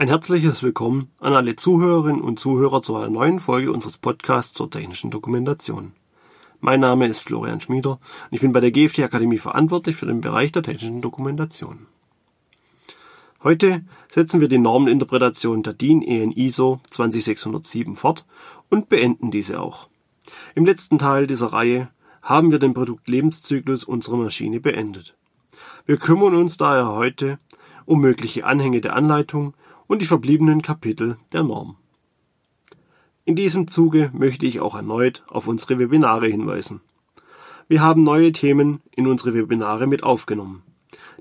Ein herzliches Willkommen an alle Zuhörerinnen und Zuhörer zu einer neuen Folge unseres Podcasts zur technischen Dokumentation. Mein Name ist Florian Schmieder und ich bin bei der GFT Akademie verantwortlich für den Bereich der technischen Dokumentation. Heute setzen wir die Normeninterpretation der DIN EN ISO 20607 fort und beenden diese auch. Im letzten Teil dieser Reihe haben wir den Produktlebenszyklus unserer Maschine beendet. Wir kümmern uns daher heute um mögliche Anhänge der Anleitung und die verbliebenen Kapitel der Norm. In diesem Zuge möchte ich auch erneut auf unsere Webinare hinweisen. Wir haben neue Themen in unsere Webinare mit aufgenommen.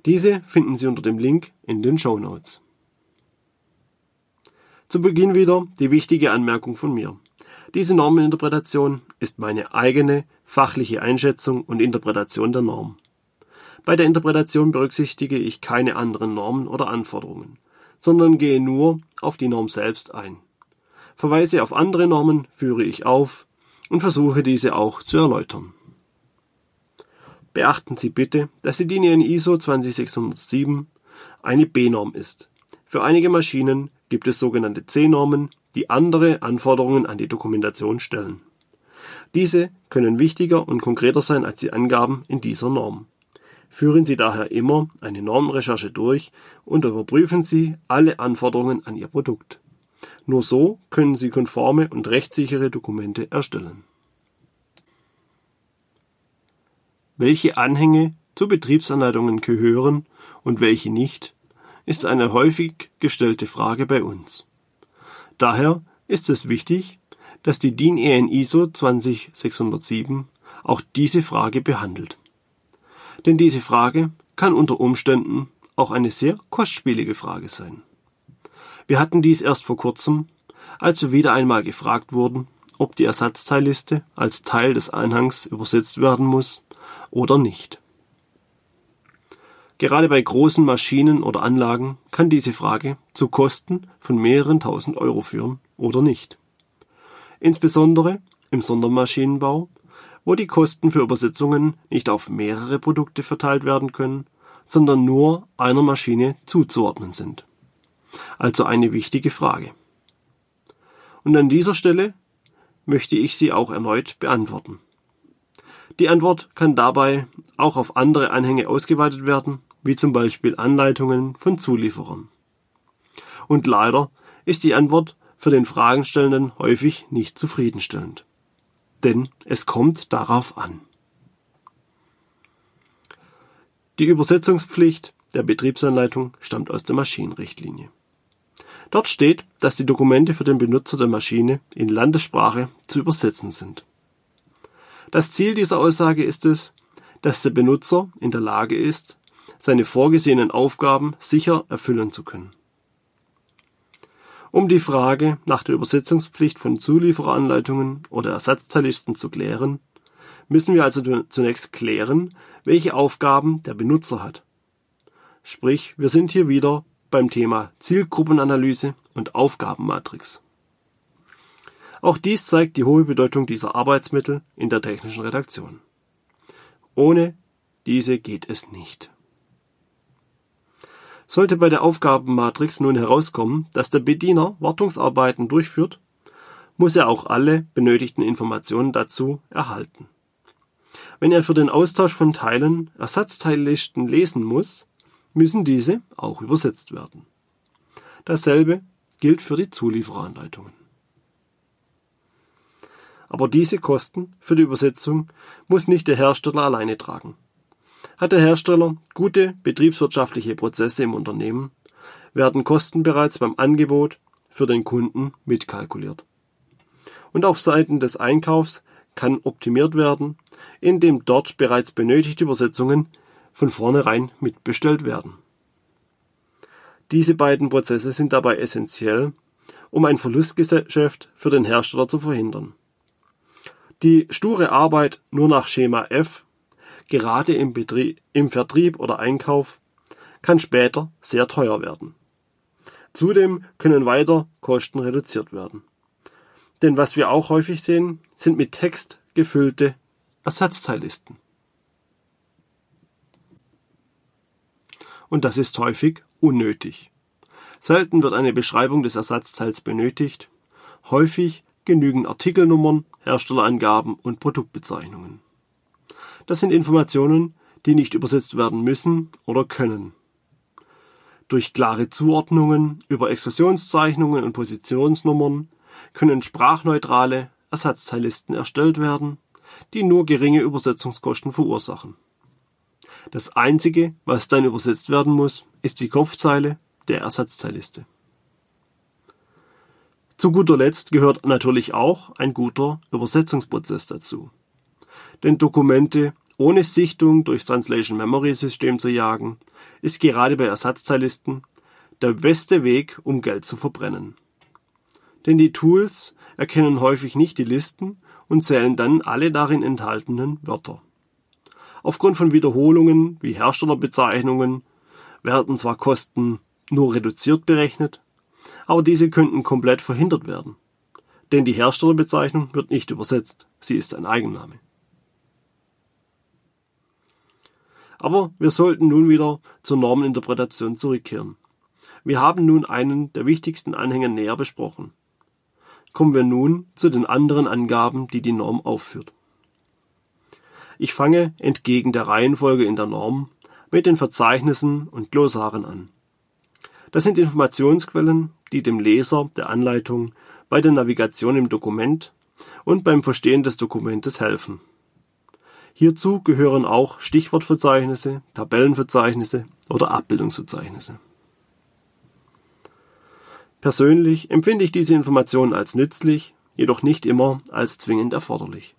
Diese finden Sie unter dem Link in den Show Notes. Zu Beginn wieder die wichtige Anmerkung von mir. Diese Normeninterpretation ist meine eigene fachliche Einschätzung und Interpretation der Norm. Bei der Interpretation berücksichtige ich keine anderen Normen oder Anforderungen sondern gehe nur auf die Norm selbst ein. Verweise auf andere Normen führe ich auf und versuche diese auch zu erläutern. Beachten Sie bitte, dass die DIN in ISO 20607 eine B-Norm ist. Für einige Maschinen gibt es sogenannte C-Normen, die andere Anforderungen an die Dokumentation stellen. Diese können wichtiger und konkreter sein als die Angaben in dieser Norm. Führen Sie daher immer eine Normrecherche durch und überprüfen Sie alle Anforderungen an Ihr Produkt. Nur so können Sie konforme und rechtssichere Dokumente erstellen. Welche Anhänge zu Betriebsanleitungen gehören und welche nicht, ist eine häufig gestellte Frage bei uns. Daher ist es wichtig, dass die DIN EN ISO 20607 auch diese Frage behandelt. Denn diese Frage kann unter Umständen auch eine sehr kostspielige Frage sein. Wir hatten dies erst vor kurzem, als wir wieder einmal gefragt wurden, ob die Ersatzteilliste als Teil des Anhangs übersetzt werden muss oder nicht. Gerade bei großen Maschinen oder Anlagen kann diese Frage zu Kosten von mehreren tausend Euro führen oder nicht. Insbesondere im Sondermaschinenbau wo die Kosten für Übersetzungen nicht auf mehrere Produkte verteilt werden können, sondern nur einer Maschine zuzuordnen sind. Also eine wichtige Frage. Und an dieser Stelle möchte ich sie auch erneut beantworten. Die Antwort kann dabei auch auf andere Anhänge ausgeweitet werden, wie zum Beispiel Anleitungen von Zulieferern. Und leider ist die Antwort für den Fragenstellenden häufig nicht zufriedenstellend denn es kommt darauf an. Die Übersetzungspflicht der Betriebsanleitung stammt aus der Maschinenrichtlinie. Dort steht, dass die Dokumente für den Benutzer der Maschine in Landessprache zu übersetzen sind. Das Ziel dieser Aussage ist es, dass der Benutzer in der Lage ist, seine vorgesehenen Aufgaben sicher erfüllen zu können. Um die Frage nach der Übersetzungspflicht von Zuliefereranleitungen oder Ersatzteillisten zu klären, müssen wir also zunächst klären, welche Aufgaben der Benutzer hat. Sprich, wir sind hier wieder beim Thema Zielgruppenanalyse und Aufgabenmatrix. Auch dies zeigt die hohe Bedeutung dieser Arbeitsmittel in der technischen Redaktion. Ohne diese geht es nicht. Sollte bei der Aufgabenmatrix nun herauskommen, dass der Bediener Wartungsarbeiten durchführt, muss er auch alle benötigten Informationen dazu erhalten. Wenn er für den Austausch von Teilen Ersatzteillisten lesen muss, müssen diese auch übersetzt werden. Dasselbe gilt für die Zuliefereranleitungen. Aber diese Kosten für die Übersetzung muss nicht der Hersteller alleine tragen. Hat der Hersteller gute betriebswirtschaftliche Prozesse im Unternehmen, werden Kosten bereits beim Angebot für den Kunden mitkalkuliert. Und auf Seiten des Einkaufs kann optimiert werden, indem dort bereits benötigte Übersetzungen von vornherein mitbestellt werden. Diese beiden Prozesse sind dabei essentiell, um ein Verlustgeschäft für den Hersteller zu verhindern. Die sture Arbeit nur nach Schema F gerade im, Betrieb, im Vertrieb oder Einkauf, kann später sehr teuer werden. Zudem können weiter Kosten reduziert werden. Denn was wir auch häufig sehen, sind mit Text gefüllte Ersatzteillisten. Und das ist häufig unnötig. Selten wird eine Beschreibung des Ersatzteils benötigt. Häufig genügen Artikelnummern, Herstellerangaben und Produktbezeichnungen. Das sind Informationen, die nicht übersetzt werden müssen oder können. Durch klare Zuordnungen über Explosionszeichnungen und Positionsnummern können sprachneutrale Ersatzteillisten erstellt werden, die nur geringe Übersetzungskosten verursachen. Das Einzige, was dann übersetzt werden muss, ist die Kopfzeile der Ersatzteilliste. Zu guter Letzt gehört natürlich auch ein guter Übersetzungsprozess dazu. Denn Dokumente ohne Sichtung durchs Translation Memory System zu jagen, ist gerade bei Ersatzteillisten der beste Weg, um Geld zu verbrennen. Denn die Tools erkennen häufig nicht die Listen und zählen dann alle darin enthaltenen Wörter. Aufgrund von Wiederholungen wie Herstellerbezeichnungen werden zwar Kosten nur reduziert berechnet, aber diese könnten komplett verhindert werden. Denn die Herstellerbezeichnung wird nicht übersetzt, sie ist ein Eigenname. Aber wir sollten nun wieder zur Normeninterpretation zurückkehren. Wir haben nun einen der wichtigsten Anhänge näher besprochen. Kommen wir nun zu den anderen Angaben, die die Norm aufführt. Ich fange entgegen der Reihenfolge in der Norm mit den Verzeichnissen und Glossaren an. Das sind Informationsquellen, die dem Leser der Anleitung bei der Navigation im Dokument und beim Verstehen des Dokumentes helfen. Hierzu gehören auch Stichwortverzeichnisse, Tabellenverzeichnisse oder Abbildungsverzeichnisse. Persönlich empfinde ich diese Informationen als nützlich, jedoch nicht immer als zwingend erforderlich.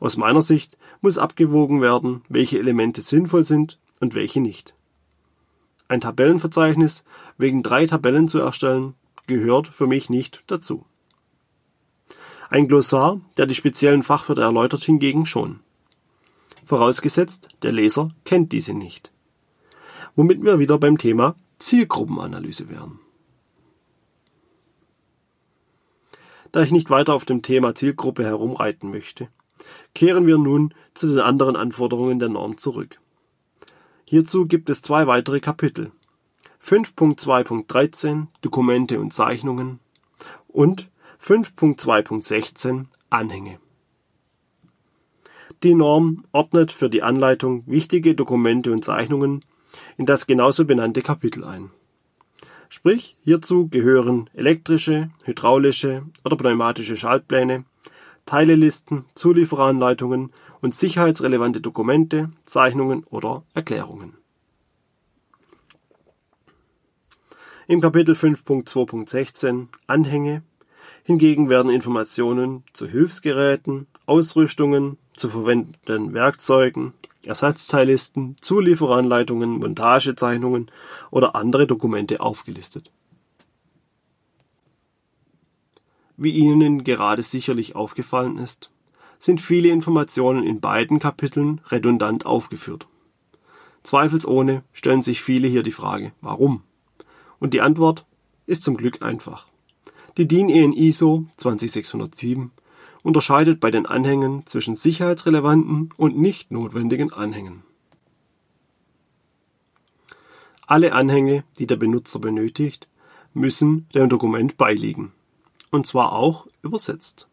Aus meiner Sicht muss abgewogen werden, welche Elemente sinnvoll sind und welche nicht. Ein Tabellenverzeichnis wegen drei Tabellen zu erstellen, gehört für mich nicht dazu. Ein Glossar, der die speziellen Fachwörter erläutert, hingegen schon. Vorausgesetzt, der Leser kennt diese nicht. Womit wir wieder beim Thema Zielgruppenanalyse wären. Da ich nicht weiter auf dem Thema Zielgruppe herumreiten möchte, kehren wir nun zu den anderen Anforderungen der Norm zurück. Hierzu gibt es zwei weitere Kapitel. 5.2.13 Dokumente und Zeichnungen und 5.2.16 Anhänge. Die Norm ordnet für die Anleitung wichtige Dokumente und Zeichnungen in das genauso benannte Kapitel ein. Sprich, hierzu gehören elektrische, hydraulische oder pneumatische Schaltpläne, Teilelisten, Zuliefereranleitungen und sicherheitsrelevante Dokumente, Zeichnungen oder Erklärungen. Im Kapitel 5.2.16 Anhänge hingegen werden Informationen zu Hilfsgeräten, Ausrüstungen, zu verwendeten Werkzeugen, Ersatzteillisten, Zulieferanleitungen, Montagezeichnungen oder andere Dokumente aufgelistet. Wie Ihnen gerade sicherlich aufgefallen ist, sind viele Informationen in beiden Kapiteln redundant aufgeführt. Zweifelsohne stellen sich viele hier die Frage, warum? Und die Antwort ist zum Glück einfach. Die DIN EN ISO 20607 unterscheidet bei den Anhängen zwischen sicherheitsrelevanten und nicht notwendigen Anhängen. Alle Anhänge, die der Benutzer benötigt, müssen dem Dokument beiliegen, und zwar auch übersetzt.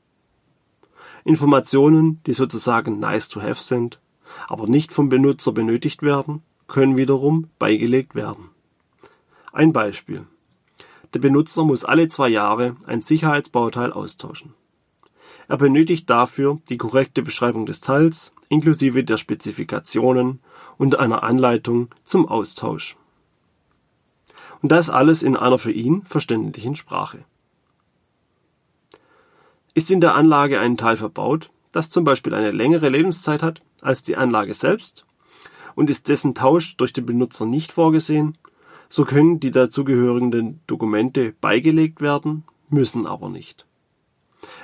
Informationen, die sozusagen nice to have sind, aber nicht vom Benutzer benötigt werden, können wiederum beigelegt werden. Ein Beispiel. Der Benutzer muss alle zwei Jahre ein Sicherheitsbauteil austauschen. Er benötigt dafür die korrekte Beschreibung des Teils inklusive der Spezifikationen und einer Anleitung zum Austausch. Und das alles in einer für ihn verständlichen Sprache. Ist in der Anlage ein Teil verbaut, das zum Beispiel eine längere Lebenszeit hat als die Anlage selbst und ist dessen Tausch durch den Benutzer nicht vorgesehen, so können die dazugehörigen Dokumente beigelegt werden, müssen aber nicht.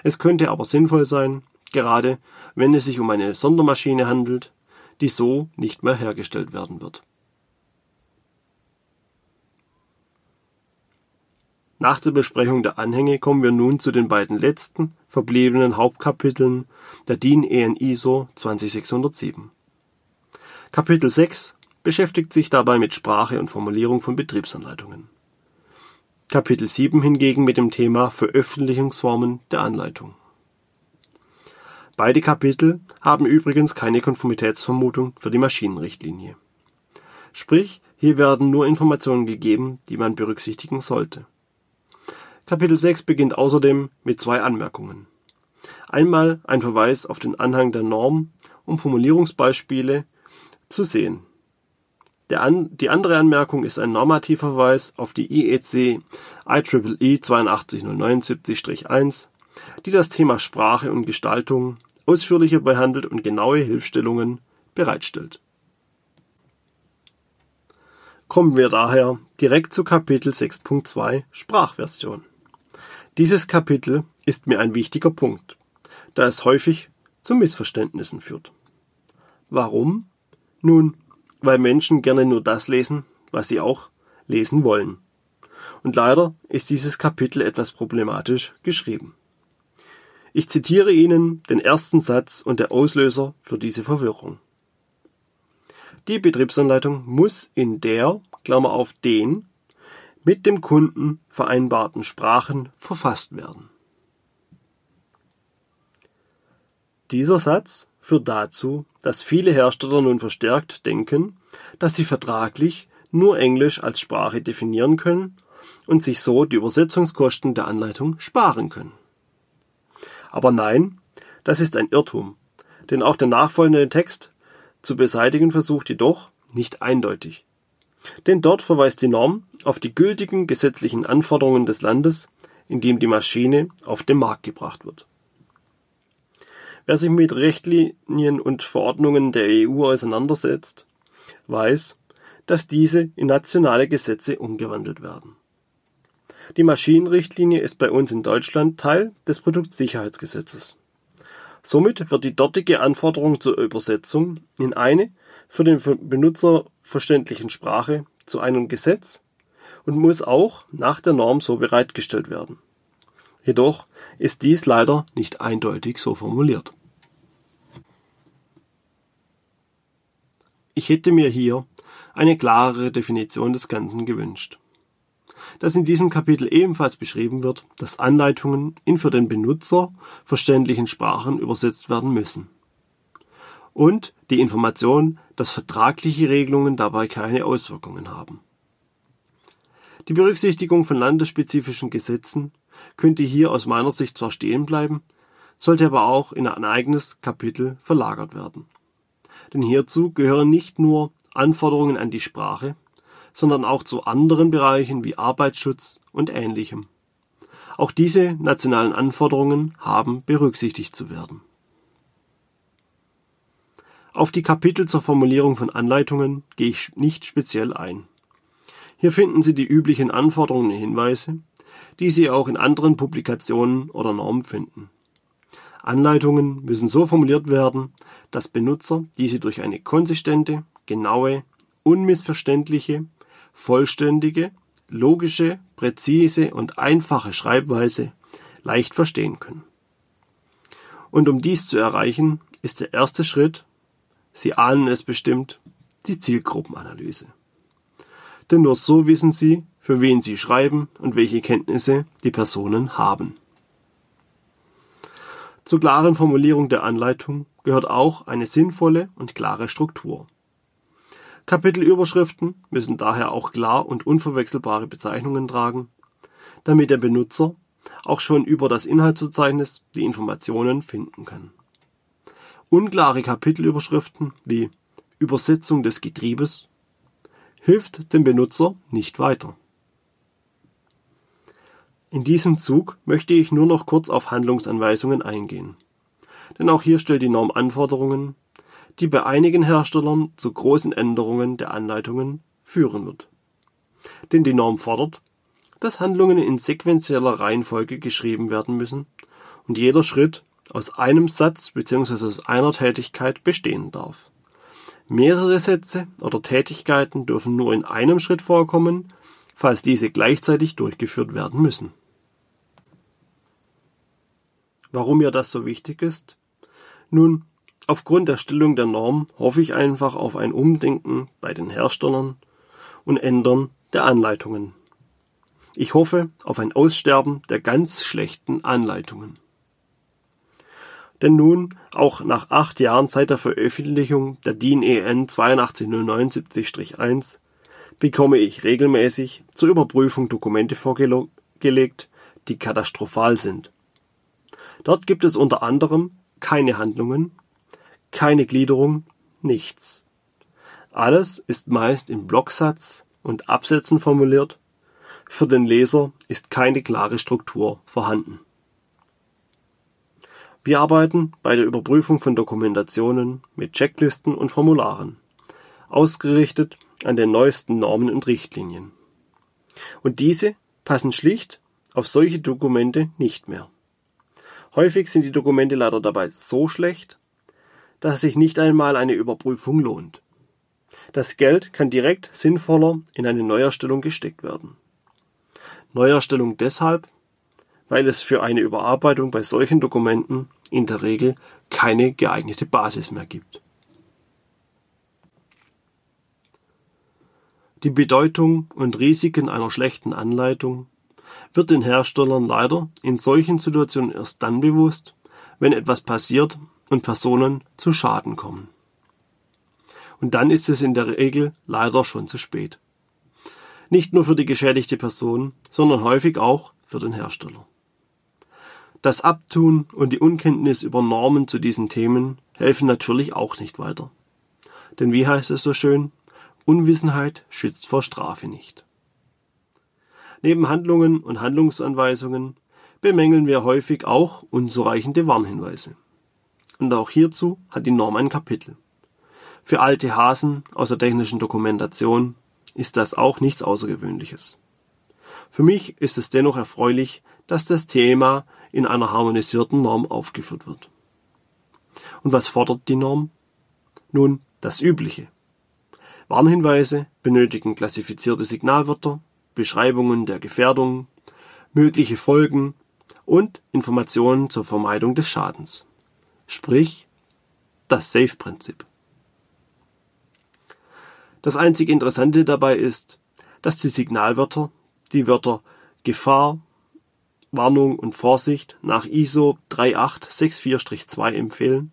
Es könnte aber sinnvoll sein, gerade wenn es sich um eine Sondermaschine handelt, die so nicht mehr hergestellt werden wird. Nach der Besprechung der Anhänge kommen wir nun zu den beiden letzten verbliebenen Hauptkapiteln der DIN EN ISO 20607. Kapitel 6 beschäftigt sich dabei mit Sprache und Formulierung von Betriebsanleitungen. Kapitel 7 hingegen mit dem Thema Veröffentlichungsformen der Anleitung. Beide Kapitel haben übrigens keine Konformitätsvermutung für die Maschinenrichtlinie. Sprich, hier werden nur Informationen gegeben, die man berücksichtigen sollte. Kapitel 6 beginnt außerdem mit zwei Anmerkungen. Einmal ein Verweis auf den Anhang der Norm, um Formulierungsbeispiele zu sehen. An, die andere Anmerkung ist ein normativer Verweis auf die IEC IEEE 82079-1, die das Thema Sprache und Gestaltung ausführlicher behandelt und genaue Hilfestellungen bereitstellt. Kommen wir daher direkt zu Kapitel 6.2 Sprachversion. Dieses Kapitel ist mir ein wichtiger Punkt, da es häufig zu Missverständnissen führt. Warum? Nun, weil Menschen gerne nur das lesen, was sie auch lesen wollen. Und leider ist dieses Kapitel etwas problematisch geschrieben. Ich zitiere Ihnen den ersten Satz und der Auslöser für diese Verwirrung. Die Betriebsanleitung muss in der, Klammer auf den, mit dem Kunden vereinbarten Sprachen verfasst werden. Dieser Satz führt dazu, dass viele Hersteller nun verstärkt denken, dass sie vertraglich nur Englisch als Sprache definieren können und sich so die Übersetzungskosten der Anleitung sparen können. Aber nein, das ist ein Irrtum, denn auch der nachfolgende Text zu beseitigen versucht jedoch nicht eindeutig. Denn dort verweist die Norm auf die gültigen gesetzlichen Anforderungen des Landes, in dem die Maschine auf den Markt gebracht wird. Wer sich mit Richtlinien und Verordnungen der EU auseinandersetzt, weiß, dass diese in nationale Gesetze umgewandelt werden. Die Maschinenrichtlinie ist bei uns in Deutschland Teil des Produktsicherheitsgesetzes. Somit wird die dortige Anforderung zur Übersetzung in eine für den Benutzer verständlichen Sprache zu einem Gesetz und muss auch nach der Norm so bereitgestellt werden. Jedoch ist dies leider nicht eindeutig so formuliert. Ich hätte mir hier eine klarere Definition des Ganzen gewünscht. Dass in diesem Kapitel ebenfalls beschrieben wird, dass Anleitungen in für den Benutzer verständlichen Sprachen übersetzt werden müssen. Und die Information, dass vertragliche Regelungen dabei keine Auswirkungen haben. Die Berücksichtigung von landesspezifischen Gesetzen könnte hier aus meiner Sicht zwar stehen bleiben, sollte aber auch in ein eigenes Kapitel verlagert werden denn hierzu gehören nicht nur Anforderungen an die Sprache, sondern auch zu anderen Bereichen wie Arbeitsschutz und ähnlichem. Auch diese nationalen Anforderungen haben berücksichtigt zu werden. Auf die Kapitel zur Formulierung von Anleitungen gehe ich nicht speziell ein. Hier finden Sie die üblichen Anforderungen und Hinweise, die Sie auch in anderen Publikationen oder Normen finden. Anleitungen müssen so formuliert werden, dass Benutzer diese durch eine konsistente, genaue, unmissverständliche, vollständige, logische, präzise und einfache Schreibweise leicht verstehen können. Und um dies zu erreichen, ist der erste Schritt, Sie ahnen es bestimmt, die Zielgruppenanalyse. Denn nur so wissen Sie, für wen Sie schreiben und welche Kenntnisse die Personen haben. Zur klaren Formulierung der Anleitung gehört auch eine sinnvolle und klare Struktur. Kapitelüberschriften müssen daher auch klar und unverwechselbare Bezeichnungen tragen, damit der Benutzer auch schon über das Inhaltsverzeichnis die Informationen finden kann. Unklare Kapitelüberschriften wie Übersetzung des Getriebes hilft dem Benutzer nicht weiter. In diesem Zug möchte ich nur noch kurz auf Handlungsanweisungen eingehen. Denn auch hier stellt die Norm Anforderungen, die bei einigen Herstellern zu großen Änderungen der Anleitungen führen wird. Denn die Norm fordert, dass Handlungen in sequenzieller Reihenfolge geschrieben werden müssen und jeder Schritt aus einem Satz bzw. aus einer Tätigkeit bestehen darf. Mehrere Sätze oder Tätigkeiten dürfen nur in einem Schritt vorkommen falls diese gleichzeitig durchgeführt werden müssen. Warum mir das so wichtig ist? Nun, aufgrund der Stellung der Norm hoffe ich einfach auf ein Umdenken bei den Herstellern und Ändern der Anleitungen. Ich hoffe auf ein Aussterben der ganz schlechten Anleitungen. Denn nun, auch nach acht Jahren seit der Veröffentlichung der DIN EN 82079-1, bekomme ich regelmäßig zur Überprüfung Dokumente vorgelegt, die katastrophal sind. Dort gibt es unter anderem keine Handlungen, keine Gliederung, nichts. Alles ist meist im Blocksatz und Absätzen formuliert für den Leser ist keine klare Struktur vorhanden. Wir arbeiten bei der Überprüfung von Dokumentationen mit Checklisten und Formularen, ausgerichtet an den neuesten Normen und Richtlinien. Und diese passen schlicht auf solche Dokumente nicht mehr. Häufig sind die Dokumente leider dabei so schlecht, dass sich nicht einmal eine Überprüfung lohnt. Das Geld kann direkt sinnvoller in eine Neuerstellung gesteckt werden. Neuerstellung deshalb, weil es für eine Überarbeitung bei solchen Dokumenten in der Regel keine geeignete Basis mehr gibt. Die Bedeutung und Risiken einer schlechten Anleitung wird den Herstellern leider in solchen Situationen erst dann bewusst, wenn etwas passiert und Personen zu Schaden kommen. Und dann ist es in der Regel leider schon zu spät. Nicht nur für die geschädigte Person, sondern häufig auch für den Hersteller. Das Abtun und die Unkenntnis über Normen zu diesen Themen helfen natürlich auch nicht weiter. Denn wie heißt es so schön? Unwissenheit schützt vor Strafe nicht. Neben Handlungen und Handlungsanweisungen bemängeln wir häufig auch unzureichende Warnhinweise. Und auch hierzu hat die Norm ein Kapitel. Für alte Hasen aus der technischen Dokumentation ist das auch nichts Außergewöhnliches. Für mich ist es dennoch erfreulich, dass das Thema in einer harmonisierten Norm aufgeführt wird. Und was fordert die Norm? Nun, das Übliche. Warnhinweise benötigen klassifizierte Signalwörter, Beschreibungen der Gefährdung, mögliche Folgen und Informationen zur Vermeidung des Schadens. Sprich, das Safe-Prinzip. Das einzig Interessante dabei ist, dass die Signalwörter die Wörter Gefahr, Warnung und Vorsicht nach ISO 3864-2 empfehlen,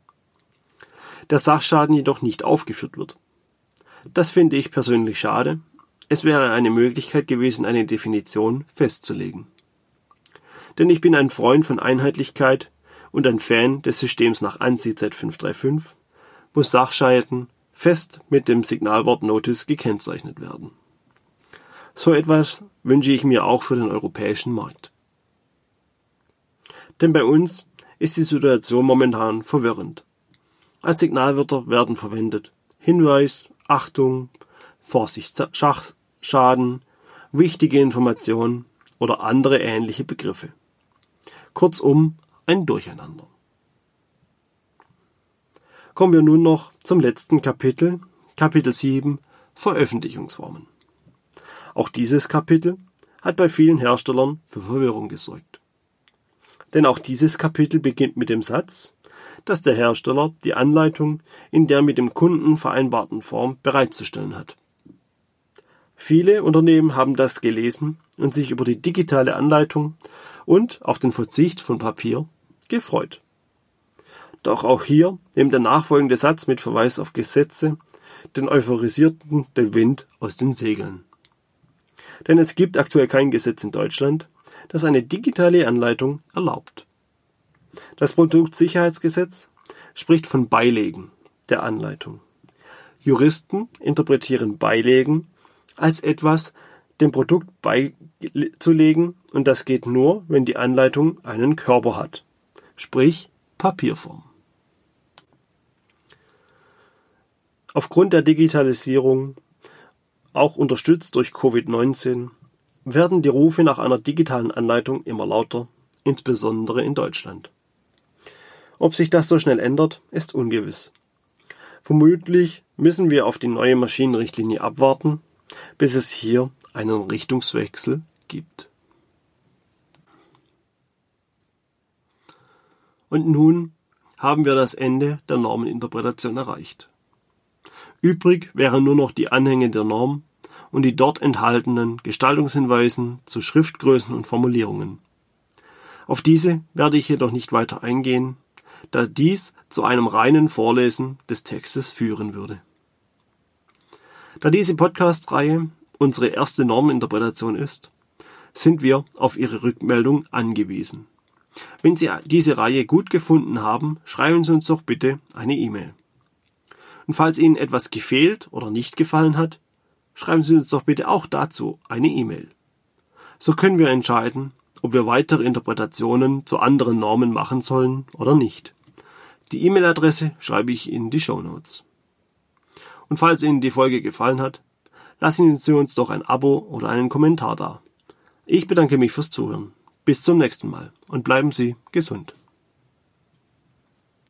der Sachschaden jedoch nicht aufgeführt wird. Das finde ich persönlich schade. Es wäre eine Möglichkeit gewesen, eine Definition festzulegen. Denn ich bin ein Freund von Einheitlichkeit und ein Fan des Systems nach ANSI Z535, wo Sachschäden fest mit dem Signalwort Notice gekennzeichnet werden. So etwas wünsche ich mir auch für den europäischen Markt. Denn bei uns ist die Situation momentan verwirrend. Als Signalwörter werden verwendet Hinweis, Achtung, Vorsicht, Schaden, wichtige Informationen oder andere ähnliche Begriffe. Kurzum, ein Durcheinander. Kommen wir nun noch zum letzten Kapitel, Kapitel 7 Veröffentlichungsformen. Auch dieses Kapitel hat bei vielen Herstellern für Verwirrung gesorgt. Denn auch dieses Kapitel beginnt mit dem Satz, dass der Hersteller die Anleitung in der mit dem Kunden vereinbarten Form bereitzustellen hat. Viele Unternehmen haben das gelesen und sich über die digitale Anleitung und auf den Verzicht von Papier gefreut. Doch auch hier nimmt der nachfolgende Satz mit Verweis auf Gesetze den Euphorisierten den Wind aus den Segeln. Denn es gibt aktuell kein Gesetz in Deutschland, das eine digitale Anleitung erlaubt. Das Produktsicherheitsgesetz spricht von Beilegen der Anleitung. Juristen interpretieren Beilegen als etwas dem Produkt beizulegen und das geht nur, wenn die Anleitung einen Körper hat, sprich Papierform. Aufgrund der Digitalisierung, auch unterstützt durch Covid-19, werden die Rufe nach einer digitalen Anleitung immer lauter, insbesondere in Deutschland. Ob sich das so schnell ändert, ist ungewiss. Vermutlich müssen wir auf die neue Maschinenrichtlinie abwarten, bis es hier einen Richtungswechsel gibt. Und nun haben wir das Ende der Normeninterpretation erreicht. Übrig wären nur noch die Anhänge der Norm und die dort enthaltenen Gestaltungshinweisen zu Schriftgrößen und Formulierungen. Auf diese werde ich jedoch nicht weiter eingehen, da dies zu einem reinen Vorlesen des Textes führen würde. Da diese Podcast-Reihe unsere erste Norminterpretation ist, sind wir auf Ihre Rückmeldung angewiesen. Wenn Sie diese Reihe gut gefunden haben, schreiben Sie uns doch bitte eine E-Mail. Und falls Ihnen etwas gefehlt oder nicht gefallen hat, schreiben Sie uns doch bitte auch dazu eine E-Mail. So können wir entscheiden, ob wir weitere Interpretationen zu anderen Normen machen sollen oder nicht. Die E-Mail-Adresse schreibe ich in die Show Notes. Und falls Ihnen die Folge gefallen hat, lassen Sie uns doch ein Abo oder einen Kommentar da. Ich bedanke mich fürs Zuhören. Bis zum nächsten Mal und bleiben Sie gesund.